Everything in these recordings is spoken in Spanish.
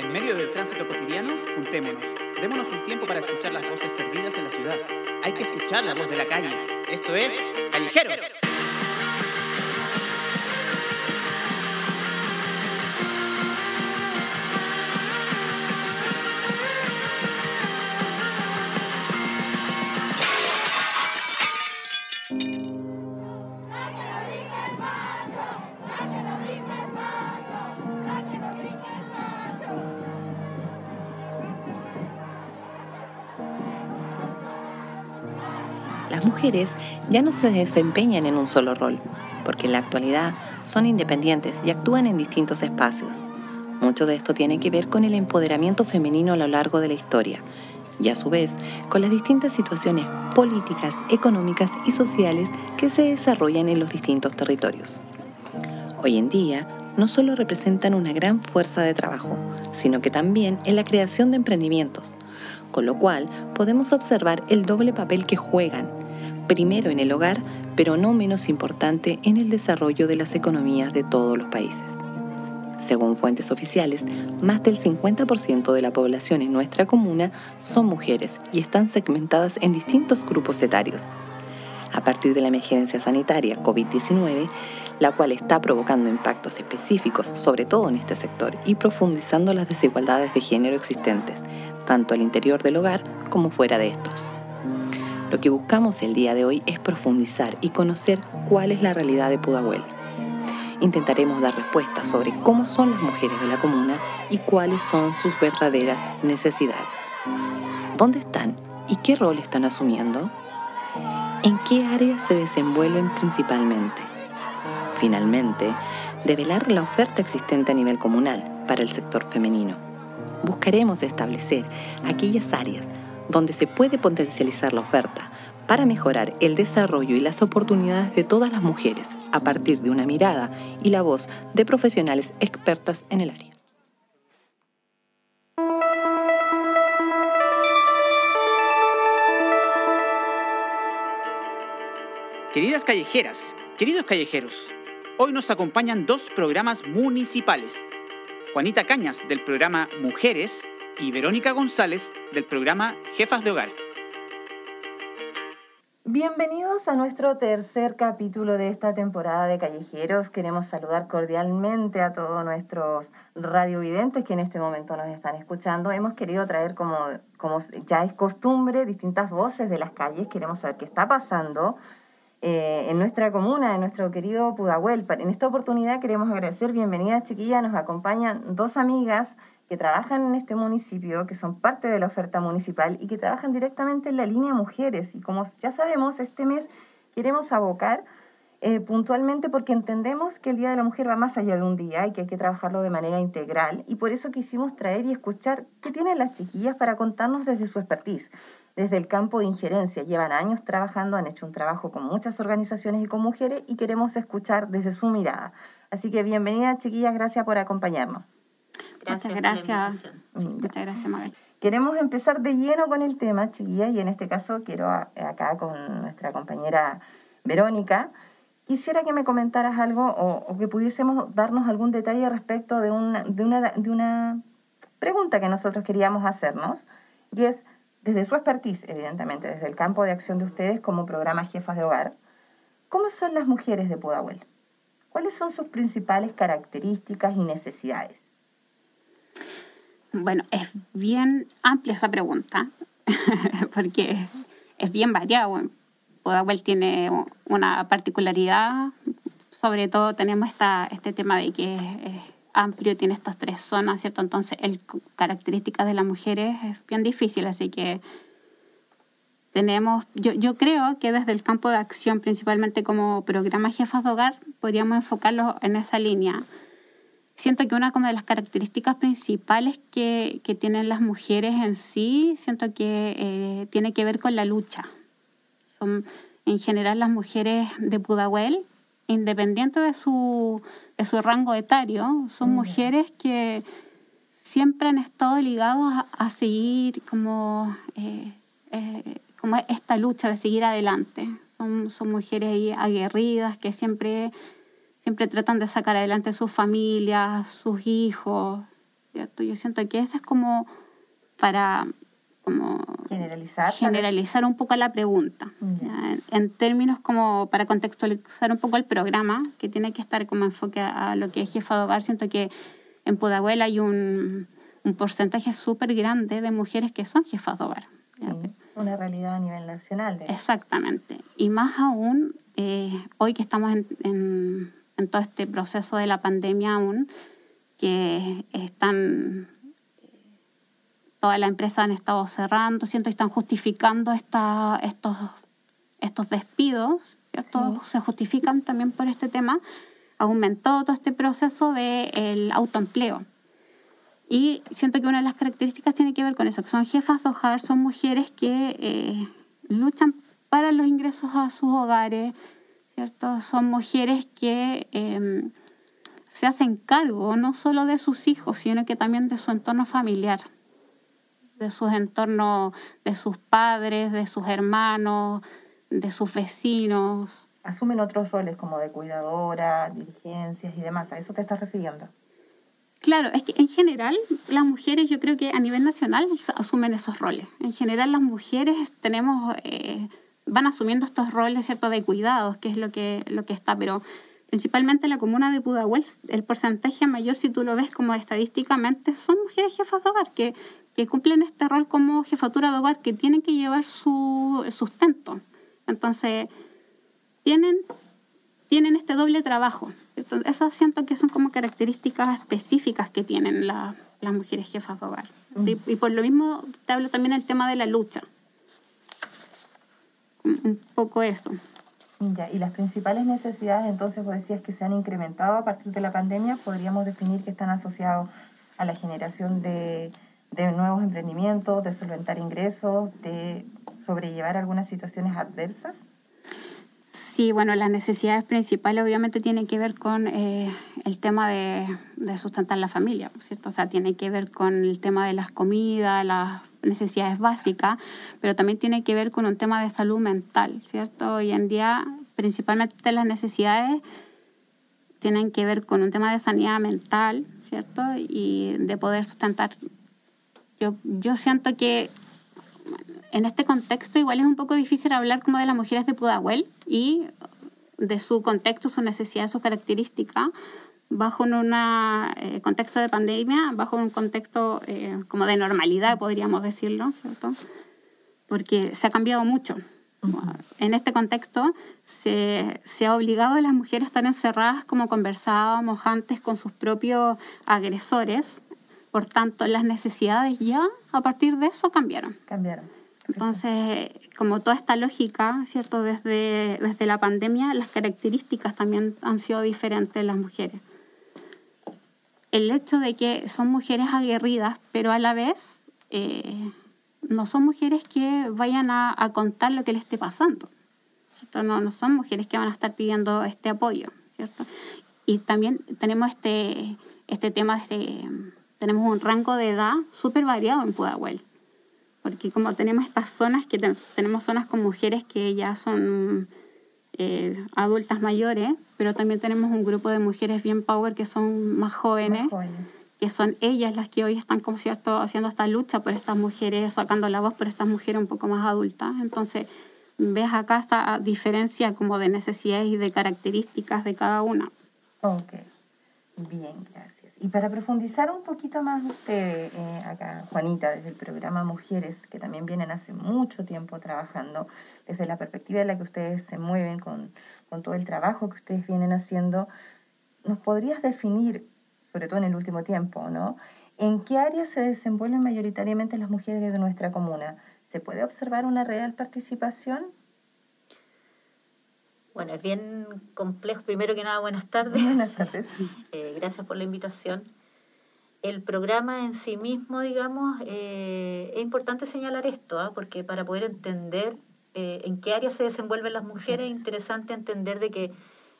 En medio del tránsito cotidiano, juntémonos. Démonos un tiempo para escuchar las voces perdidas en la ciudad. Hay que escuchar la voz de la calle. Esto es Callejeros. Mujeres ya no se desempeñan en un solo rol, porque en la actualidad son independientes y actúan en distintos espacios. Mucho de esto tiene que ver con el empoderamiento femenino a lo largo de la historia y a su vez con las distintas situaciones políticas, económicas y sociales que se desarrollan en los distintos territorios. Hoy en día, no solo representan una gran fuerza de trabajo, sino que también en la creación de emprendimientos, con lo cual podemos observar el doble papel que juegan, primero en el hogar, pero no menos importante en el desarrollo de las economías de todos los países. Según fuentes oficiales, más del 50% de la población en nuestra comuna son mujeres y están segmentadas en distintos grupos etarios. A partir de la emergencia sanitaria COVID-19, la cual está provocando impactos específicos, sobre todo en este sector, y profundizando las desigualdades de género existentes, tanto al interior del hogar como fuera de estos. Lo que buscamos el día de hoy es profundizar y conocer cuál es la realidad de Pudahuel. Intentaremos dar respuestas sobre cómo son las mujeres de la comuna y cuáles son sus verdaderas necesidades. ¿Dónde están y qué rol están asumiendo? ¿En qué áreas se desenvuelven principalmente? Finalmente, develar la oferta existente a nivel comunal para el sector femenino buscaremos establecer aquellas áreas donde se puede potencializar la oferta para mejorar el desarrollo y las oportunidades de todas las mujeres a partir de una mirada y la voz de profesionales expertas en el área. Queridas callejeras, queridos callejeros, hoy nos acompañan dos programas municipales Juanita Cañas del programa Mujeres y Verónica González del programa Jefas de Hogar. Bienvenidos a nuestro tercer capítulo de esta temporada de Callejeros. Queremos saludar cordialmente a todos nuestros radiovidentes que en este momento nos están escuchando. Hemos querido traer, como, como ya es costumbre, distintas voces de las calles. Queremos saber qué está pasando eh, en nuestra comuna, en nuestro querido Pudahuel. En esta oportunidad queremos agradecer, bienvenidas chiquillas, nos acompañan dos amigas que trabajan en este municipio, que son parte de la oferta municipal y que trabajan directamente en la línea mujeres. Y como ya sabemos, este mes queremos abocar eh, puntualmente porque entendemos que el Día de la Mujer va más allá de un día y que hay que trabajarlo de manera integral. Y por eso quisimos traer y escuchar qué tienen las chiquillas para contarnos desde su expertise desde el campo de injerencia. Llevan años trabajando, han hecho un trabajo con muchas organizaciones y con mujeres y queremos escuchar desde su mirada. Así que bienvenida, chiquillas, gracias por acompañarnos. Muchas gracias. Muchas gracias, Mabel. Queremos empezar de lleno con el tema, chiquillas, y en este caso quiero acá con nuestra compañera Verónica. Quisiera que me comentaras algo o, o que pudiésemos darnos algún detalle respecto de una, de, una, de una pregunta que nosotros queríamos hacernos, y es, desde su expertise, evidentemente, desde el campo de acción de ustedes como programa Jefas de Hogar, ¿cómo son las mujeres de Pudahuel? ¿Cuáles son sus principales características y necesidades? Bueno, es bien amplia esa pregunta, porque es bien variado. Pudahuel tiene una particularidad, sobre todo tenemos esta, este tema de que es amplio, tiene estas tres zonas, ¿cierto? Entonces, el características de las mujeres es bien difícil, así que tenemos, yo, yo creo que desde el campo de acción, principalmente como programa Jefas de Hogar, podríamos enfocarlo en esa línea. Siento que una como de las características principales que, que tienen las mujeres en sí, siento que eh, tiene que ver con la lucha. Son en general las mujeres de Pudahuel, independiente de su de su rango etario, son mujeres que siempre han estado ligadas a, seguir como, eh, eh, como esta lucha de seguir adelante. Son, son mujeres aguerridas que siempre, siempre tratan de sacar adelante sus familias, sus hijos. ¿cierto? Yo siento que esa es como para como generalizar, generalizar un poco la pregunta, en, términos como para contextualizar un poco el programa, que tiene que estar como enfoque a, lo que es jefa de hogar. Siento que en Pudahuel hay un, un porcentaje súper grande de mujeres que son jefas de hogar. una realidad a nivel nacional. Exactamente. Y más aún, eh, hoy que estamos en, en, en todo este proceso de la pandemia aún, que están todas las empresas han estado cerrando, siento que están justificando esta, estos, estos despidos, ¿cierto? Se justifican también por este tema. Aumentó todo este proceso del autoempleo. Y siento que una de las características tiene que ver con eso, que son jefas de hogar, son mujeres que eh, luchan para los ingresos a sus hogares, ¿cierto? Son mujeres que em, se hacen cargo no solo de sus hijos, sino que también de su entorno familiar de sus entornos, de sus padres, de sus hermanos, de sus vecinos. Asumen otros roles como de cuidadora, dirigencias y demás. ¿A eso te estás refiriendo? Claro, es que en general las mujeres, yo creo que a nivel nacional asumen esos roles. En general las mujeres tenemos, eh, van asumiendo estos roles, ¿cierto?, de cuidados, que es lo que, lo que está, pero principalmente en la comuna de Pudahuel, el porcentaje mayor, si tú lo ves como estadísticamente, son mujeres jefas de hogar que que cumplen este rol como jefatura de hogar, que tienen que llevar su sustento. Entonces, tienen, tienen este doble trabajo. Entonces, esas siento que son como características específicas que tienen las mujeres jefas de hogar. Mm. Y, por lo mismo te hablo también del tema de la lucha. Un, poco eso. Ya, y las principales necesidades, entonces, vos decías que se han incrementado a partir de la pandemia, podríamos definir que están asociados a la generación de de nuevos emprendimientos, de solventar ingresos, de sobrellevar algunas situaciones adversas? Sí, bueno, las necesidades principales obviamente tienen que ver con eh, el tema de, sustentar la familia, ¿cierto? O sea, tiene que ver con el tema de las comidas, las necesidades básicas, pero también tiene que ver con un tema de salud mental, ¿cierto? Hoy en día, principalmente las necesidades tienen que ver con un tema de sanidad mental, ¿cierto? Y de poder sustentar yo, yo siento que en este contexto igual es un poco difícil hablar como de las mujeres de Pudahuel y de su contexto, su necesidad, su característica, bajo un eh, contexto de pandemia, bajo un contexto eh, como de normalidad, podríamos decirlo, ¿cierto? Porque se ha cambiado mucho. En este contexto se, se, ha obligado a las mujeres a estar encerradas como conversábamos antes con sus propios agresores, por tanto, las necesidades ya a partir de eso cambiaron. Cambiaron. Entonces, como toda esta lógica, ¿cierto? Desde, desde la pandemia, las características también han sido diferentes en las mujeres. El hecho de que son mujeres aguerridas, pero a la vez eh, no son mujeres que vayan a, contar lo que les esté pasando. No, no son mujeres que van a estar pidiendo este apoyo, ¿cierto? Y también tenemos este, este tema de tenemos un rango de edad súper variado en Pudahuel. Porque como tenemos estas zonas, que tenemos zonas con mujeres que ya son eh, adultas mayores, pero también tenemos un grupo de mujeres bien power que son más jóvenes, que son ellas las que hoy están, como cierto, haciendo esta lucha por estas mujeres, sacando la voz por estas mujeres un poco más adultas. Entonces, ves acá esta diferencia como de necesidades y de características de cada una. Ok, bien, gracias. Y para profundizar un poquito más usted, eh, acá, Juanita, desde el programa Mujeres, que también vienen hace mucho tiempo trabajando, desde la perspectiva en la que ustedes se mueven con, con todo el trabajo que ustedes vienen haciendo, ¿nos podrías definir, sobre todo en el último tiempo, ¿no? ¿En qué áreas se desenvuelven mayoritariamente las mujeres de nuestra comuna? ¿Se puede observar una real participación? Bueno, es bien complejo. Primero que nada, buenas tardes. Buenas tardes. Eh, gracias por la invitación. El programa en sí mismo, digamos, eh, es importante señalar esto, ¿ah? porque para poder entender eh, en qué área se desenvuelven las mujeres, es interesante entender de que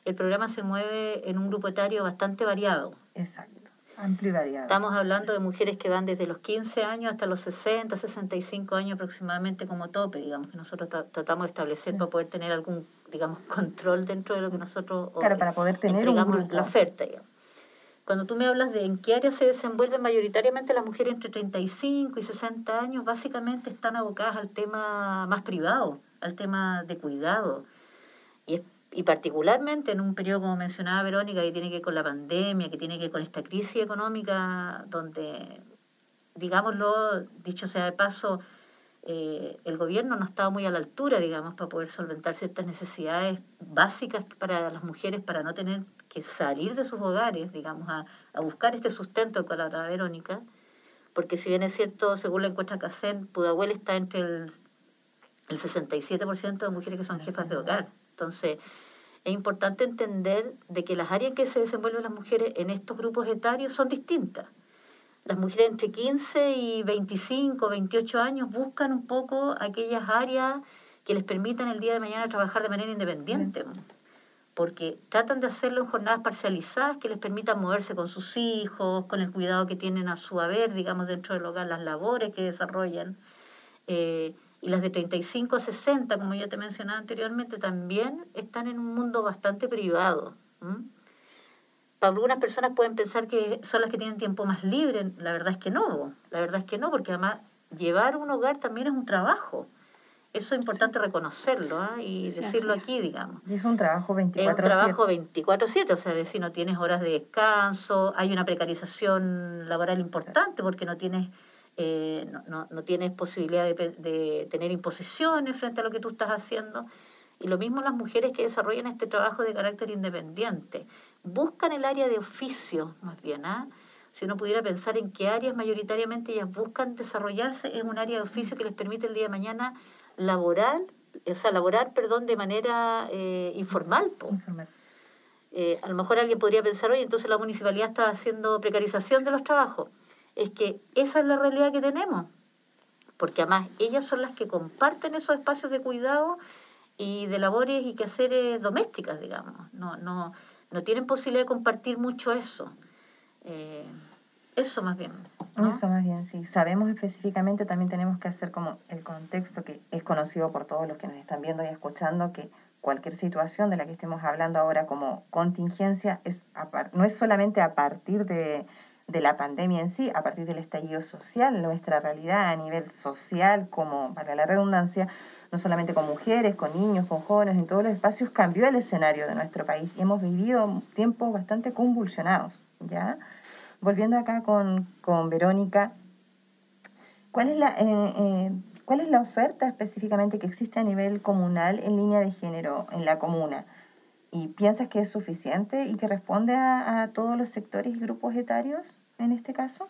el programa se mueve en un grupo etario bastante variado. Exacto. Amplio y variado. Estamos hablando de mujeres que van desde los 15 años hasta los 60, 65 años aproximadamente como tope, digamos, que nosotros tratamos de establecer para poder tener algún, digamos, control dentro de lo que nosotros claro, para poder tener la oferta, digamos. cuando tú me hablas de en qué área se desenvuelven mayoritariamente las mujeres entre 35 y 60 años, básicamente están abocadas al tema más privado, al tema de cuidado. Y, y particularmente en un periodo, como mencionaba Verónica, que tiene que ver con la pandemia, que tiene que ver con esta crisis económica, donde, digámoslo, dicho sea de paso, eh, el gobierno no estaba muy a la altura, digamos, para poder solventar ciertas necesidades básicas para las mujeres, para no tener que salir de sus hogares, digamos, a, a buscar este sustento con la Verónica, porque si bien es cierto, según la encuesta CACEN, Pudahuel está entre el, el 67% de mujeres que son jefas de hogar. Entonces, es importante entender de que las áreas en que se desenvuelven las mujeres en estos grupos etarios son distintas. Las mujeres entre 15 y 25, 28 años buscan un poco aquellas áreas que les permitan el día de mañana trabajar de manera independiente porque tratan de hacerlo en jornadas parcializadas que les permitan moverse con sus hijos, con el cuidado que tienen a su haber, digamos, dentro del hogar, las labores que desarrollan. Eh, y las de 35 a 60, como ya te mencionaba anteriormente, también están en un mundo bastante privado. Algunas personas pueden pensar que son las que tienen tiempo más libre, la verdad es que no, la verdad es que no, porque además llevar un hogar también es un trabajo. Eso es importante reconocerlo ¿ah? y decirlo aquí, digamos. Y es un trabajo 24/7. Es un trabajo 24/7, o sea, si no tienes horas de descanso, hay una precarización laboral importante porque no tienes eh, no, no, no, tienes posibilidad de, de, tener imposiciones frente a lo que tú estás haciendo. Y lo mismo las mujeres que desarrollan este trabajo de carácter independiente. Buscan el área de oficio, más bien, ¿ah? Si uno pudiera pensar en qué áreas mayoritariamente ellas buscan desarrollarse, es un área de oficio que les permite el día de mañana laboral, o sea, laborar, perdón, de manera eh, informal. Eh, a lo mejor alguien podría pensar, oye, entonces la municipalidad está haciendo precarización de los trabajos. Es que esa es la realidad que tenemos, porque además ellas son las que comparten esos espacios de cuidado y de labores y quehaceres domésticas, digamos. No, no, no tienen posibilidad de compartir mucho eso. Eh, eso más bien. Eso más bien, sí. Sabemos específicamente, también tenemos que hacer como el contexto que es conocido por todos los que nos están viendo y escuchando, que cualquier situación de la que estemos hablando ahora como contingencia es no es solamente a partir de, de la pandemia en sí, a partir del estallido social, nuestra realidad a nivel social, como para la redundancia, no solamente con mujeres, con niños, con jóvenes, en todos los espacios, cambió el escenario de nuestro país y hemos vivido tiempos bastante convulsionados, ¿ya? volviendo acá con, con Verónica, ¿cuál es, la, eh, eh, ¿cuál es la oferta específicamente que existe a nivel comunal en línea de género en la comuna? ¿Y piensas que es suficiente y que responde a, a todos los sectores y grupos etarios en este caso?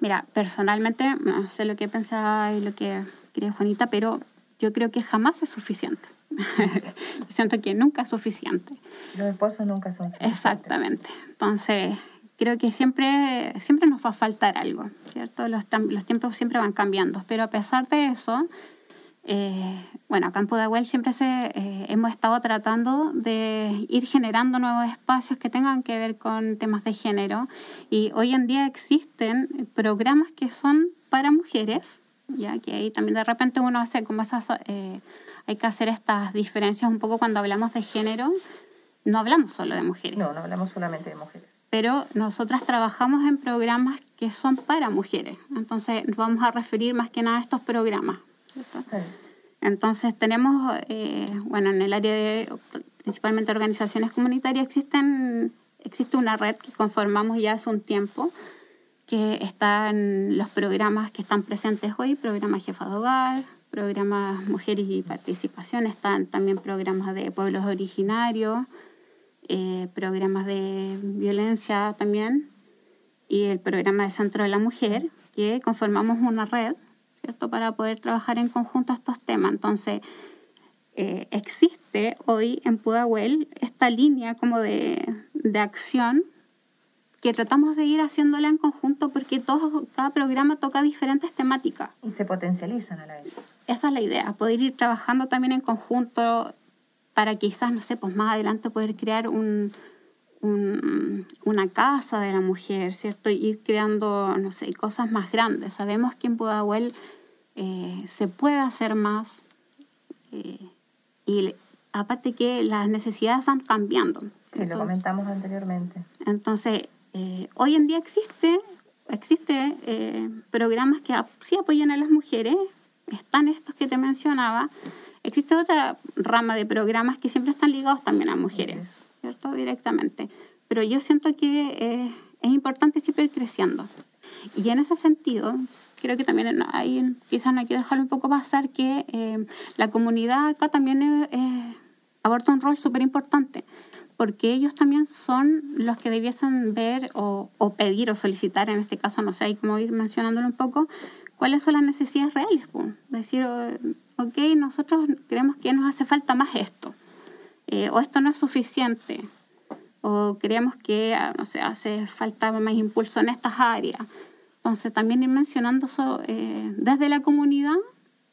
Mira, personalmente, no sé lo que pensaba y lo que quería Juanita, pero yo creo que jamás es suficiente. siento que nunca es suficiente. Los esfuerzos nunca son suficientes. Exactamente. Entonces, creo que siempre, siempre nos va a faltar algo, ¿cierto? Los, los tiempos siempre van cambiando, pero a pesar de eso, eh, bueno, acá en Pudahuel siempre se, eh, hemos estado tratando de ir generando nuevos espacios que tengan que ver con temas de género y hoy en día existen programas que son para mujeres, ya que ahí también de repente uno hace como esas, eh, hay que hacer estas diferencias un poco cuando hablamos de género, no hablamos solo de mujeres. No, no hablamos solamente de mujeres pero nosotras trabajamos en programas que son para mujeres. Entonces, vamos a referir más que nada a estos programas. Entonces, tenemos, eh, bueno, en el área de principalmente organizaciones comunitarias, existen, existe una red que conformamos ya hace un tiempo, que está en los programas que están presentes hoy, programas Jefa de Hogar, programas Mujeres y Participación, están también programas de pueblos originarios, eh, programas de violencia también y el programa de Centro de la Mujer, que conformamos una red, ¿cierto?, para poder trabajar en conjunto estos temas. Entonces, eh, existe hoy en Pudahuel esta línea como de, de, acción que tratamos de ir haciéndola en conjunto porque todo, cada programa toca diferentes temáticas. Y se potencializan a la vez. Esa es la idea, poder ir trabajando también en conjunto para quizás, no sé, pues más adelante poder crear un, una casa de la mujer, ¿cierto? Ir creando, no sé, cosas más grandes. Sabemos que en Pudahuel eh, se puede hacer más eh, y aparte que las necesidades van cambiando. Sí, lo comentamos anteriormente. Entonces, eh, hoy en día existe, existe eh, programas que sí apoyan a las mujeres, están estos que te mencionaba, existe otra rama de programas que siempre están ligados también a mujeres, Directamente. Pero yo siento que eh, es importante siempre ir creciendo. Y en ese sentido, creo que también ahí quizás no hay que dejarlo un poco pasar que eh, la comunidad acá también eh, un rol súper importante porque ellos también son los que debiesen ver o, pedir o solicitar, en este caso, no sé, hay como ir mencionándolo un poco, cuáles son las necesidades reales. Decir, ok, nosotros creemos que nos hace falta más esto, eh, o esto no es suficiente, o creemos que, ah, no sé, hace falta más impulso en estas áreas. Entonces, también ir mencionando eso eh, desde la comunidad,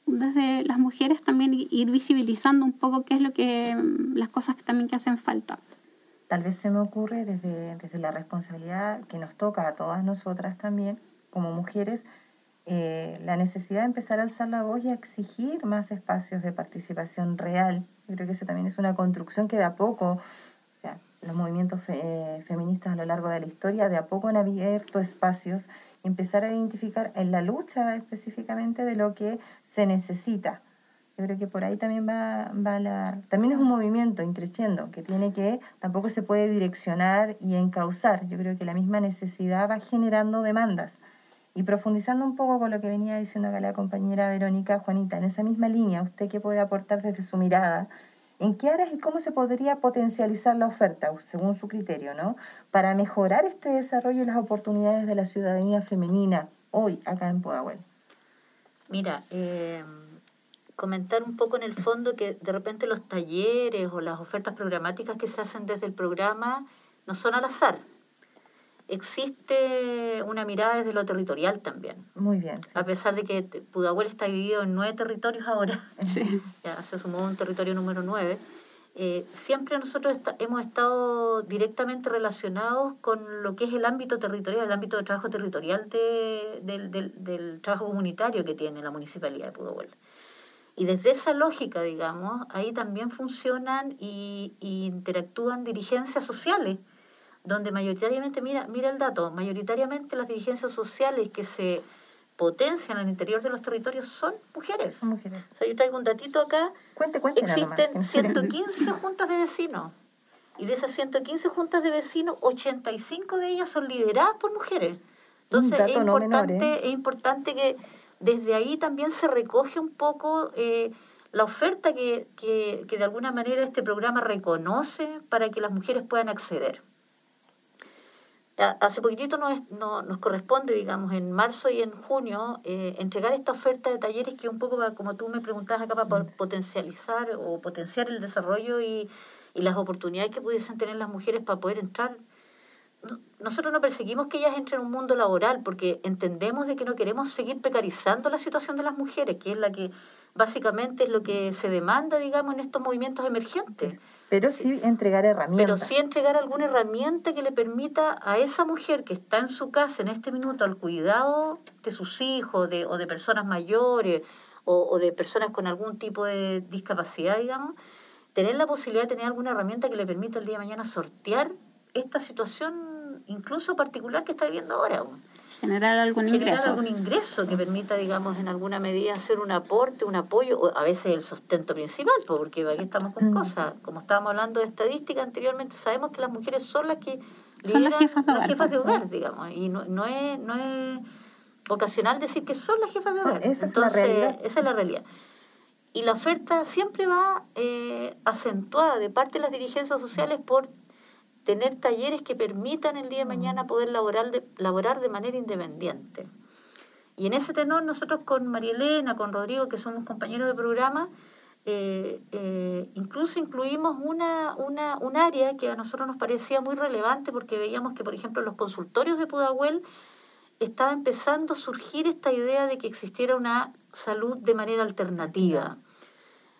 desde las mujeres, también ir visibilizando un poco qué es lo que, las cosas que también que hacen falta. Tal vez se me ocurre desde, desde la responsabilidad que nos toca a todas nosotras también, como mujeres, eh, la necesidad de empezar a alzar la voz y a exigir más espacios de participación real. Yo creo que eso también es una construcción que de a poco, o los movimientos eh, feministas a lo largo de la historia, de a poco han abierto espacios y empezar a identificar en la lucha específicamente de lo que se necesita. Yo creo que por ahí también va. También es un movimiento increciendo, que tiene que, tampoco se puede direccionar y encauzar. Yo creo que la misma necesidad va generando demandas. Y profundizando un poco con lo que venía diciendo acá la compañera Verónica, Juanita, en esa misma línea, ¿usted qué puede aportar desde su mirada? ¿En qué áreas y cómo se podría potencializar la oferta, según su criterio, ¿no? para mejorar este desarrollo y las oportunidades de la ciudadanía femenina hoy acá en Pudahuel? Mira, eh, comentar un poco en el fondo que de repente los talleres o las ofertas programáticas que se hacen desde el programa no son al azar existe una mirada desde lo territorial también. Muy bien. A pesar de que Pudahuel está dividido en nueve territorios ahora, ya se sumó un territorio número nueve, eh, siempre nosotros hemos estado directamente relacionados con lo que es el ámbito territorial, el ámbito de trabajo territorial de, del, del, del trabajo comunitario que tiene la municipalidad de Pudahuel. Y desde esa lógica, digamos, ahí también funcionan y, y interactúan dirigencias sociales donde mayoritariamente, mira, mira el dato, mayoritariamente las dirigencias sociales que se potencian al interior de los territorios son mujeres. Son mujeres. O sea, yo traigo un datito acá. Cuente, cuente Existen 115 juntas de vecinos. Y de esas 115 juntas de vecinos, 85 de ellas son lideradas por mujeres. Entonces es importante, ¿eh? es importante que desde ahí también se recoge un poco eh, la oferta que, que, que de alguna manera este programa reconoce para que las mujeres puedan acceder hace poquitito nos, nos corresponde, digamos, en marzo y en junio, eh, entregar esta oferta de talleres que un poco, como tú me preguntabas acá, para potencializar o potenciar el desarrollo y, y las oportunidades que pudiesen tener las mujeres para poder entrar. Nosotros no perseguimos que ellas entren en un mundo laboral porque entendemos de que no queremos seguir precarizando la situación de las mujeres, que es la que básicamente es lo que se demanda, digamos, en estos movimientos emergentes. Pero sí entregar herramientas. Pero sí entregar alguna herramienta que le permita a esa mujer que está en su casa en este minuto al cuidado de sus hijos de, o de personas mayores o, o de personas con algún tipo de discapacidad, digamos, tener la posibilidad de tener alguna herramienta que le permita el día de mañana sortear esta situación incluso particular que está viviendo ahora generar algún ingreso. algún ingreso que permita, digamos, en alguna medida hacer un aporte, un apoyo, o a veces el sustento principal, porque aquí estamos con cosas. Como estábamos hablando de estadística anteriormente, sabemos que las mujeres son las que son las jefas de hogar, jefas de hogar digamos, y no, no, es, no es ocasional decir que son las jefas de hogar. Esa es la realidad. Esa es la realidad. Y la oferta siempre va eh, acentuada de parte de las dirigencias sociales por tener talleres que permitan el día de mañana mm. poder laborar de, laborar de manera independiente. Y en ese tenor nosotros con María Elena, con Rodrigo, que somos compañeros de programa, eh, eh, incluso incluimos una, una, un área que a nosotros nos parecía muy relevante porque veíamos que, por ejemplo, en los consultorios de Pudahuel estaba empezando a surgir esta idea de que existiera una salud de manera alternativa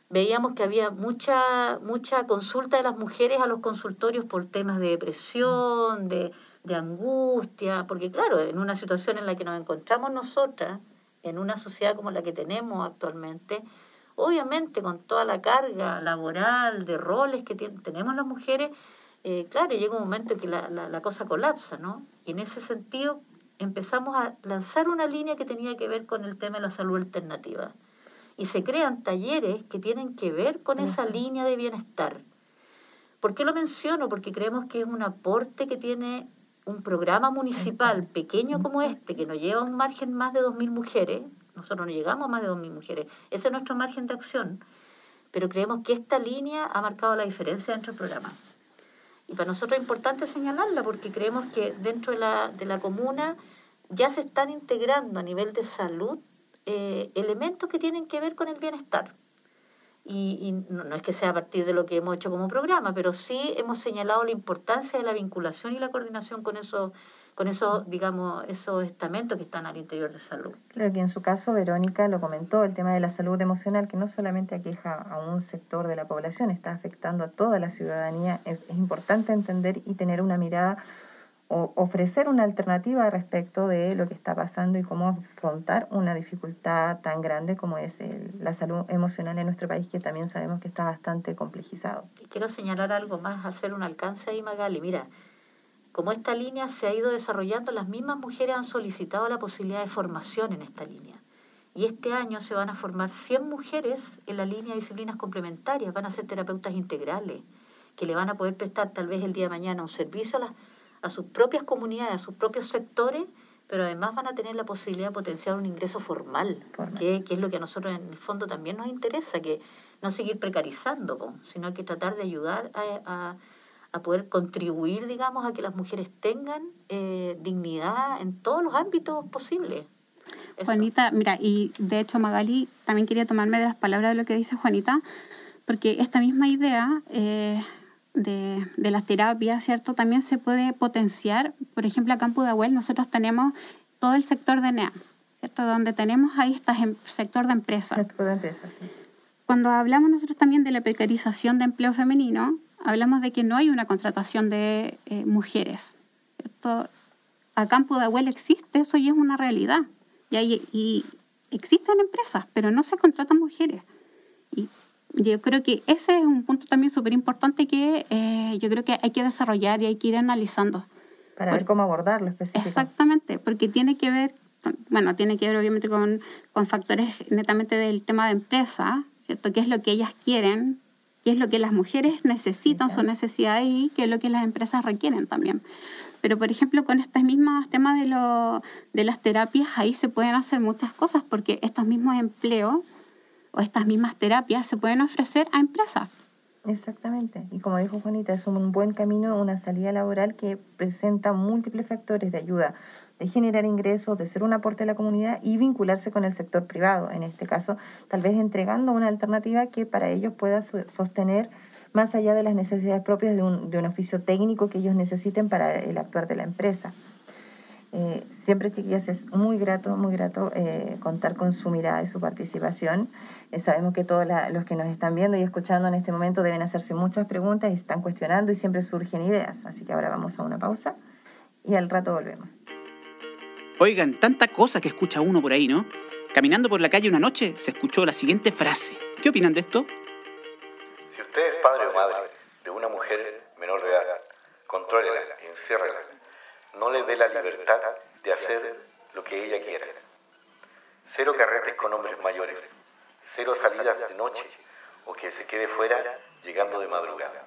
veíamos que había mucha, mucha consulta de las mujeres a los consultorios por temas de depresión, de, de angustia, porque claro, en una situación en la que nos encontramos nosotras, en una sociedad como la que tenemos actualmente, obviamente con toda la carga laboral, de roles que tenemos las mujeres, eh, claro, llega un momento en que la, la, la cosa colapsa, ¿no? Y en ese sentido empezamos a lanzar una línea que tenía que ver con el tema de la salud alternativa. Y se crean talleres que tienen que ver con esa línea de bienestar. ¿Por qué lo menciono? Porque creemos que es un aporte que tiene un programa municipal pequeño como este, que nos lleva a un margen más de 2.000 mujeres, nosotros no llegamos a más de 2.000 mujeres, ese es nuestro margen de acción, pero creemos que esta línea ha marcado la diferencia dentro del programa. Y para nosotros es importante señalarla porque creemos que dentro de la, de la comuna ya se están integrando a nivel de salud eh, elementos que tienen que ver con el bienestar. Y, y no, no, es que sea a partir de lo que hemos hecho como programa, pero sí hemos señalado la importancia de la vinculación y la coordinación con esos con esos, digamos, esos estamentos que están al interior de salud. Claro que en su caso, Verónica lo comentó, el tema de la salud emocional, que no solamente aqueja a un sector de la población, está afectando a toda la ciudadanía. Es, es importante entender y tener una mirada o ofrecer una alternativa respecto de lo que está pasando y cómo afrontar una dificultad tan grande como es el, la salud emocional en nuestro país, que también sabemos que está bastante complejizado. Quiero señalar algo más, hacer un alcance ahí, Magali. Mira, como esta línea se ha ido desarrollando, las mismas mujeres han solicitado la posibilidad de formación en esta línea. Y este año se van a formar 100 mujeres en la línea de disciplinas complementarias, van a ser terapeutas integrales, que le van a poder prestar tal vez el día de mañana un servicio a, las, a sus propias comunidades, a sus propios sectores, pero además van a tener la posibilidad de potenciar un ingreso formal, formal. Que, que, es lo que a nosotros en el fondo también nos interesa, que no seguir precarizando, sino que tratar de ayudar a, a a poder contribuir, digamos, a que las mujeres tengan eh, dignidad en todos los ámbitos posibles. Eso. Juanita, mira, y de hecho Magali también quería tomarme de las palabras de lo que dice Juanita, porque esta misma idea eh, de, de las terapias, ¿cierto? También se puede potenciar. Por ejemplo, acá en Pudahuel nosotros tenemos todo el sector de NEA, ¿cierto? Donde tenemos ahí este sector de empresas. Sector de empresas, sí. Cuando hablamos nosotros también de la precarización de empleo femenino, hablamos de que no hay una contratación de eh, mujeres. ¿cierto? Acá en Pudahuel existe eso y es una realidad. Y, hay, y existen empresas, pero no se contratan mujeres. Y yo creo que ese es un punto también súper importante que eh, yo creo que hay que desarrollar y hay que ir analizando. Para Por, ver cómo abordarlo específicamente. Exactamente, porque tiene que ver, bueno, tiene que ver obviamente con, con factores netamente del tema de empresa, ¿cierto? ¿Qué es lo que ellas quieren? qué es lo que las mujeres necesitan, su necesidad y qué es lo que las empresas requieren también. Pero, por ejemplo, con estos mismos temas de, lo, de las terapias, ahí se pueden hacer muchas cosas porque estos mismos empleos o estas mismas terapias se pueden ofrecer a empresas. Exactamente. Y como dijo Juanita, es un buen camino, una salida laboral que presenta múltiples factores de ayuda de generar ingresos, de ser un aporte a la comunidad y vincularse con el sector privado, en este caso, tal vez entregando una alternativa que para ellos pueda sostener más allá de las necesidades propias de un, de un oficio técnico que ellos necesiten para el actuar de la empresa. Eh, siempre, chiquillas, es muy grato, muy grato eh, contar con su mirada y su participación. Eh, sabemos que todos la, los que nos están viendo y escuchando en este momento deben hacerse muchas preguntas y están cuestionando y siempre surgen ideas. Así que ahora vamos a una pausa y al rato volvemos. Oigan, tanta cosa que escucha uno por ahí, ¿no? Caminando por la calle una noche se escuchó la siguiente frase. ¿Qué opinan de esto? Si usted es padre o madre de una mujer menor de edad, contrólela, enciérrela. No le dé la libertad de hacer lo que ella quiera. Cero carretes con hombres mayores. Cero salidas de noche o que se quede fuera llegando de madrugada.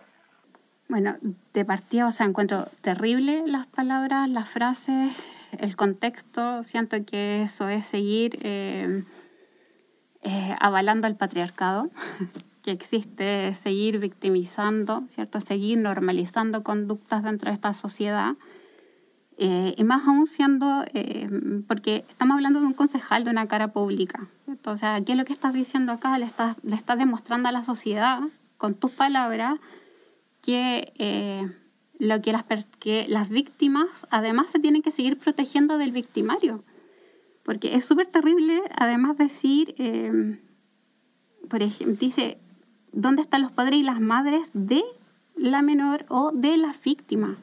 Bueno, de partida, o sea, encuentro terrible las palabras, las frases, el contexto, siento que eso es seguir eh, eh, avalando el patriarcado que existe, seguir victimizando, ¿cierto? seguir normalizando conductas dentro de esta sociedad. Eh, y más aún siendo, porque estamos hablando de un concejal, de una cara pública. ¿cierto? O sea, ¿qué es lo que estás diciendo acá? Le estás, le estás demostrando a la sociedad, con tus palabras, que lo que las, que las víctimas además se tienen que seguir protegiendo del victimario. Porque es súper terrible además decir, eh, por ejemplo, dice, ¿dónde están los padres y las madres de la menor o de la víctima?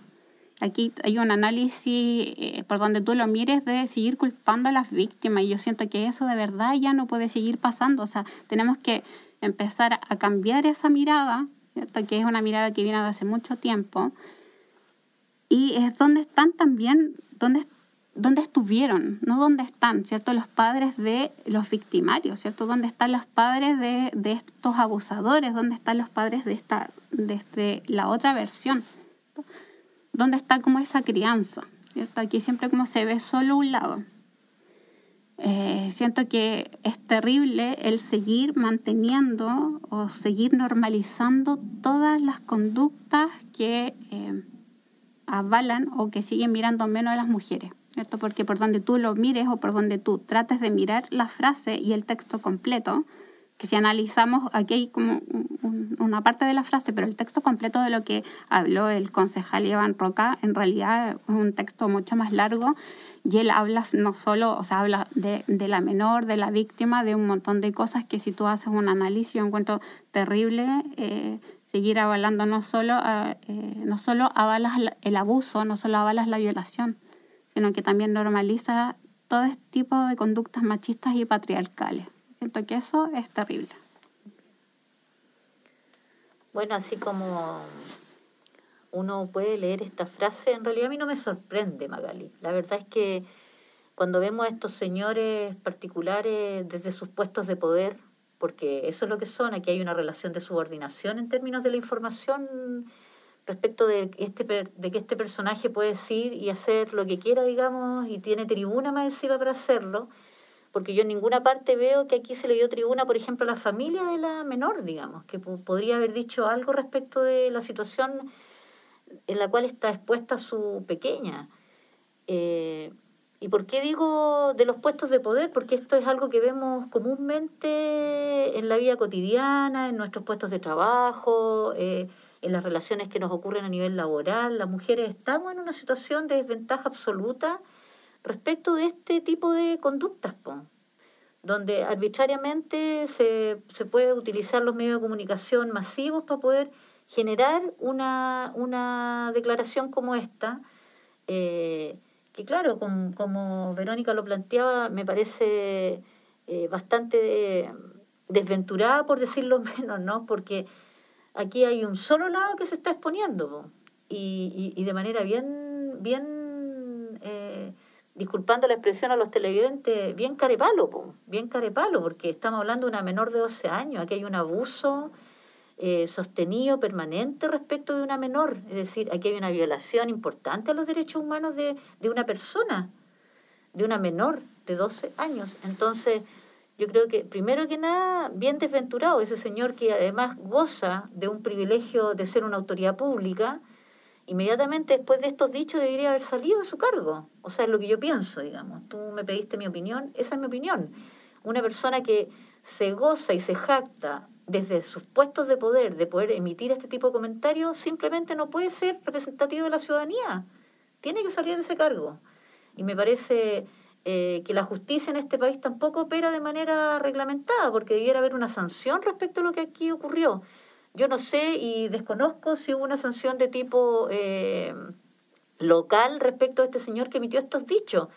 Aquí hay un análisis eh, por donde tú lo mires de seguir culpando a las víctimas y yo siento que eso de verdad ya no puede seguir pasando. O sea, tenemos que empezar a cambiar esa mirada ¿cierto? que es una mirada que viene de hace mucho tiempo. Y es donde están también, donde, donde estuvieron, no donde están, ¿cierto? Los padres de los victimarios, ¿cierto? ¿Dónde están los padres de, de estos abusadores? ¿Dónde están los padres de, esta, de este, la otra versión? ¿Dónde está como esa crianza? ¿cierto? Aquí siempre como se ve solo un lado. Eh, siento que es terrible el seguir manteniendo o seguir normalizando todas las conductas que eh, avalan o que siguen mirando menos a las mujeres, ¿cierto? Porque por donde tú lo mires o por donde tú trates de mirar la frase y el texto completo, que si analizamos, aquí hay como una parte de la frase, pero el texto completo de lo que habló el concejal Iván Roca, en realidad es un texto mucho más largo y él habla no solo, o sea, habla de, de, la menor, de la víctima, de un montón de cosas que si tú haces un análisis yo encuentro terrible eh, seguir avalando no solo, eh, no solo avalas el abuso, no solo avalas la violación, sino que también normaliza todo este tipo de conductas machistas y patriarcales. Siento que eso es terrible. Bueno, así como uno puede leer esta frase, en realidad a mí no me sorprende, Magali. La verdad es que cuando vemos a estos señores particulares desde sus puestos de poder, porque eso es lo que son, aquí hay una relación de subordinación en términos de la información respecto de, este, de que este personaje puede decir y hacer lo que quiera, digamos, y tiene tribuna más encima para hacerlo, porque yo en ninguna parte veo que aquí se le dio tribuna, por ejemplo, a la familia de la menor, digamos, que podría haber dicho algo respecto de la situación en la cual está expuesta su pequeña. Eh, ¿Y por qué digo de los puestos de poder? Porque esto es algo que vemos comúnmente en la vida cotidiana, en nuestros puestos de trabajo, eh, en las relaciones que nos ocurren a nivel laboral. Las mujeres estamos en una situación de desventaja absoluta respecto de este tipo de conductas, donde arbitrariamente se, se puede utilizar los medios de comunicación masivos para poder generar una, declaración como esta. Eh, que claro, como, Verónica lo planteaba, me parece eh, bastante desventurada, por decirlo menos, ¿no? Porque aquí hay un solo lado que se está exponiendo, y, y, de manera bien, bien eh, disculpando la expresión a los televidentes, bien carepalo, bien carepalo, porque estamos hablando de una menor de 12 años, aquí hay un abuso eh, sostenido, permanente respecto de una menor. Es decir, aquí hay una violación importante a los derechos humanos de, de una persona, de una menor de 12 años. Entonces, yo creo que, primero que nada, bien desventurado ese señor que además goza de un privilegio de ser una autoridad pública, inmediatamente después de estos dichos debería haber salido de su cargo. O sea, es lo que yo pienso, digamos. Tú me pediste mi opinión, esa es mi opinión. Una persona que se goza y se jacta desde sus puestos de poder, de poder emitir este tipo de comentarios, simplemente no puede ser representativo de la ciudadanía. Tiene que salir de ese cargo. Y me parece eh, que la justicia en este país tampoco opera de manera reglamentada, porque debiera haber una sanción respecto a lo que aquí ocurrió. Yo no sé y desconozco si hubo una sanción de tipo eh, local respecto a este señor que emitió estos dichos,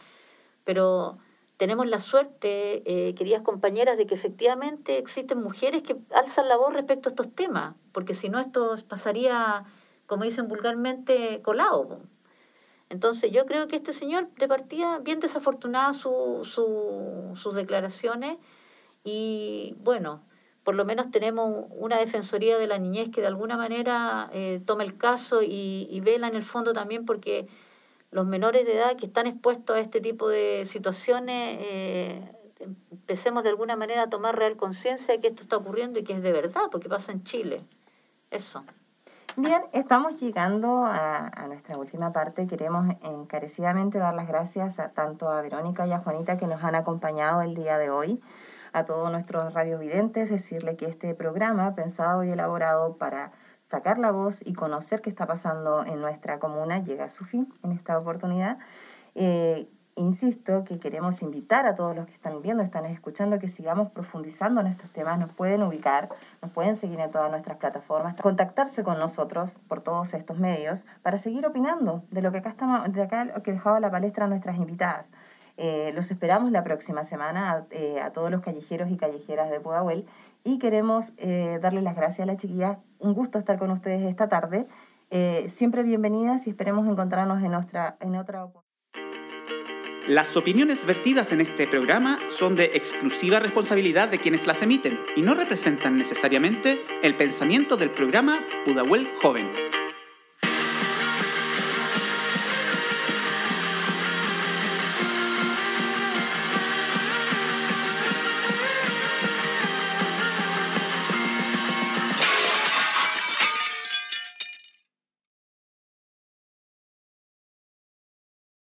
pero tenemos la suerte, eh, queridas compañeras, de que efectivamente existen mujeres que alzan la voz respecto a estos temas, porque si no esto pasaría, como dicen vulgarmente, colado. Entonces yo creo que este señor de partida, bien desafortunada su, su, sus declaraciones, y bueno, por lo menos tenemos una defensoría de la niñez que de alguna manera eh, toma el caso y, y vela en el fondo también porque los menores de edad que están expuestos a este tipo de situaciones, eh, empecemos de alguna manera a tomar real conciencia de que esto está ocurriendo y que es de verdad, porque pasa en Chile. Eso. Bien, estamos llegando a, a, nuestra última parte. Queremos encarecidamente dar las gracias a, tanto a Verónica y a Juanita que nos han acompañado el día de hoy, a todos nuestros radiovidentes, decirle que este programa, pensado y elaborado para sacar la voz y conocer qué está pasando en nuestra comuna llega a su fin en esta oportunidad. Eh, insisto que queremos invitar a todos los que están viendo, están escuchando, que sigamos profundizando en estos temas. Nos pueden ubicar, nos pueden seguir en todas nuestras plataformas, contactarse con nosotros por todos estos medios para seguir opinando de lo que acá estamos, de acá que dejaba la palestra a nuestras invitadas. Eh, los esperamos la próxima semana a, eh, a, todos los callejeros y callejeras de Pudahuel y queremos eh, darles las gracias a las chiquillas. Un gusto estar con ustedes esta tarde. Siempre bienvenidas y esperemos encontrarnos en, otra, en otra oportunidad. Las opiniones vertidas en este programa son de exclusiva responsabilidad de quienes las emiten y no representan necesariamente el pensamiento del programa Pudahuel Joven.